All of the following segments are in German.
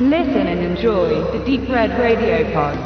Listen and enjoy the Deep Red Radio Pod.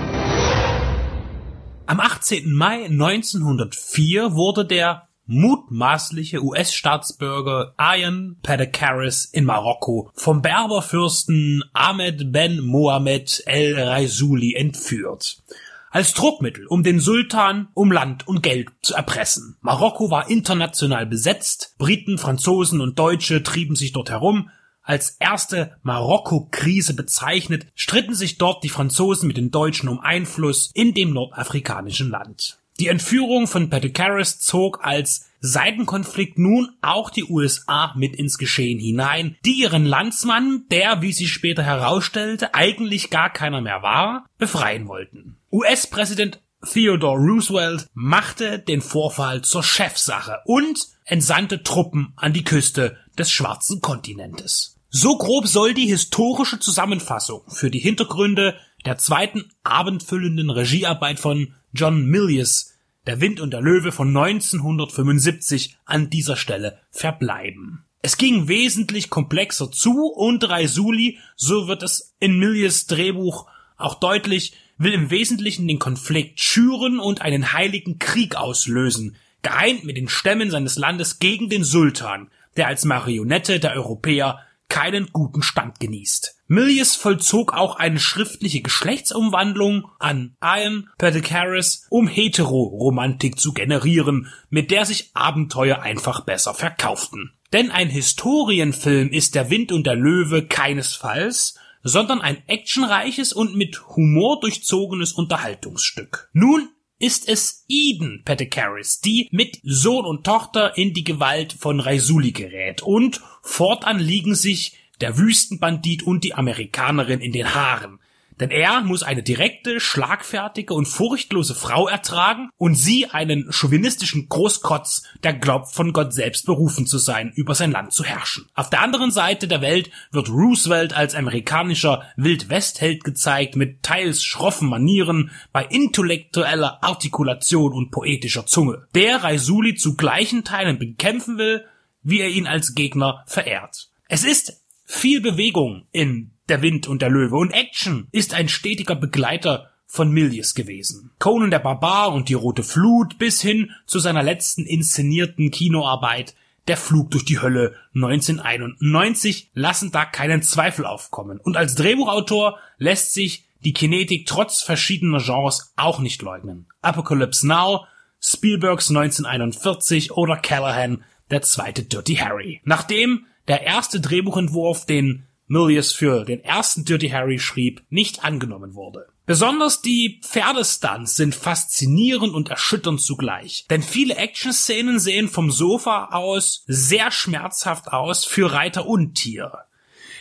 Am 18. Mai 1904 wurde der mutmaßliche US-Staatsbürger Ian Pedekaris in Marokko vom Berberfürsten Ahmed Ben Mohammed El Raisuli entführt als Druckmittel, um den Sultan um Land und Geld zu erpressen. Marokko war international besetzt, Briten, Franzosen und Deutsche trieben sich dort herum, als erste Marokko-Krise bezeichnet, stritten sich dort die Franzosen mit den Deutschen um Einfluss in dem nordafrikanischen Land. Die Entführung von Petekaris zog als Seitenkonflikt nun auch die USA mit ins Geschehen hinein, die ihren Landsmann, der, wie sich später herausstellte, eigentlich gar keiner mehr war, befreien wollten. US-Präsident Theodore Roosevelt machte den Vorfall zur Chefsache und entsandte Truppen an die Küste des schwarzen Kontinentes. So grob soll die historische Zusammenfassung für die Hintergründe der zweiten abendfüllenden Regiearbeit von John Milius, Der Wind und der Löwe von 1975 an dieser Stelle verbleiben. Es ging wesentlich komplexer zu und Raisuli, so wird es in Milius Drehbuch auch deutlich, will im Wesentlichen den Konflikt schüren und einen heiligen Krieg auslösen, geeint mit den Stämmen seines Landes gegen den Sultan, der als Marionette der Europäer keinen guten Stand genießt. Milius vollzog auch eine schriftliche Geschlechtsumwandlung an Ian Perdicaris, um Heteroromantik zu generieren, mit der sich Abenteuer einfach besser verkauften. Denn ein Historienfilm ist Der Wind und der Löwe keinesfalls, sondern ein actionreiches und mit Humor durchzogenes Unterhaltungsstück. Nun ist es Eden Petekaris, die mit Sohn und Tochter in die Gewalt von Raisuli gerät? Und fortan liegen sich der Wüstenbandit und die Amerikanerin in den Haaren, denn er muss eine direkte, schlagfertige und furchtlose Frau ertragen und sie einen chauvinistischen Großkotz, der glaubt, von Gott selbst berufen zu sein, über sein Land zu herrschen. Auf der anderen Seite der Welt wird Roosevelt als amerikanischer Wildwestheld gezeigt, mit teils schroffen Manieren, bei intellektueller Artikulation und poetischer Zunge, der Raisuli zu gleichen Teilen bekämpfen will, wie er ihn als Gegner verehrt. Es ist viel Bewegung in der Wind und der Löwe und Action ist ein stetiger Begleiter von Milius gewesen. Conan der Barbar und die Rote Flut bis hin zu seiner letzten inszenierten Kinoarbeit Der Flug durch die Hölle 1991 lassen da keinen Zweifel aufkommen. Und als Drehbuchautor lässt sich die Kinetik trotz verschiedener Genres auch nicht leugnen. Apocalypse Now, Spielbergs 1941 oder Callahan, der zweite Dirty Harry. Nachdem der erste Drehbuchentwurf, den Milius für den ersten Dirty Harry schrieb, nicht angenommen wurde. Besonders die Pferdestunts sind faszinierend und erschütternd zugleich, denn viele Action-Szenen sehen vom Sofa aus sehr schmerzhaft aus für Reiter und Tier.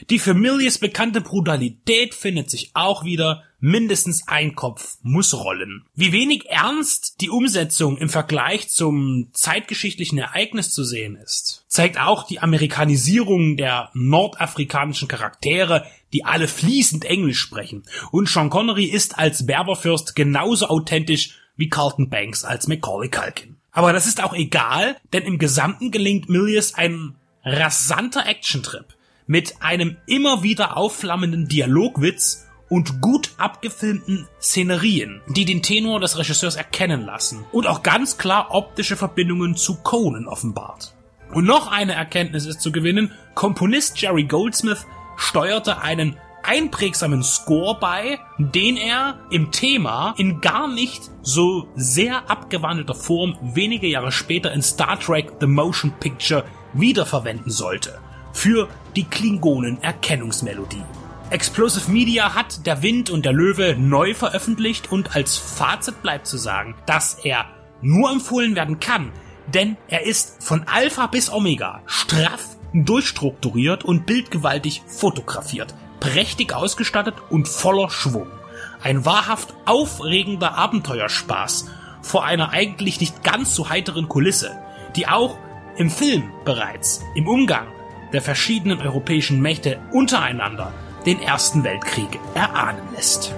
Die für Milius bekannte Brutalität findet sich auch wieder, mindestens ein Kopf muss rollen. Wie wenig ernst die Umsetzung im Vergleich zum zeitgeschichtlichen Ereignis zu sehen ist, zeigt auch die Amerikanisierung der nordafrikanischen Charaktere, die alle fließend Englisch sprechen. Und Sean Connery ist als Berberfürst genauso authentisch wie Carlton Banks als Macaulay Culkin. Aber das ist auch egal, denn im Gesamten gelingt Milius ein rasanter Actiontrip mit einem immer wieder aufflammenden Dialogwitz und gut abgefilmten Szenerien, die den Tenor des Regisseurs erkennen lassen und auch ganz klar optische Verbindungen zu Conan offenbart. Und noch eine Erkenntnis ist zu gewinnen, Komponist Jerry Goldsmith steuerte einen einprägsamen Score bei, den er im Thema in gar nicht so sehr abgewandelter Form wenige Jahre später in Star Trek The Motion Picture wiederverwenden sollte für die Klingonen-Erkennungsmelodie. Explosive Media hat Der Wind und der Löwe neu veröffentlicht und als Fazit bleibt zu sagen, dass er nur empfohlen werden kann, denn er ist von Alpha bis Omega straff durchstrukturiert und bildgewaltig fotografiert, prächtig ausgestattet und voller Schwung. Ein wahrhaft aufregender Abenteuerspaß vor einer eigentlich nicht ganz so heiteren Kulisse, die auch im Film bereits im Umgang der verschiedenen europäischen Mächte untereinander den Ersten Weltkrieg erahnen lässt.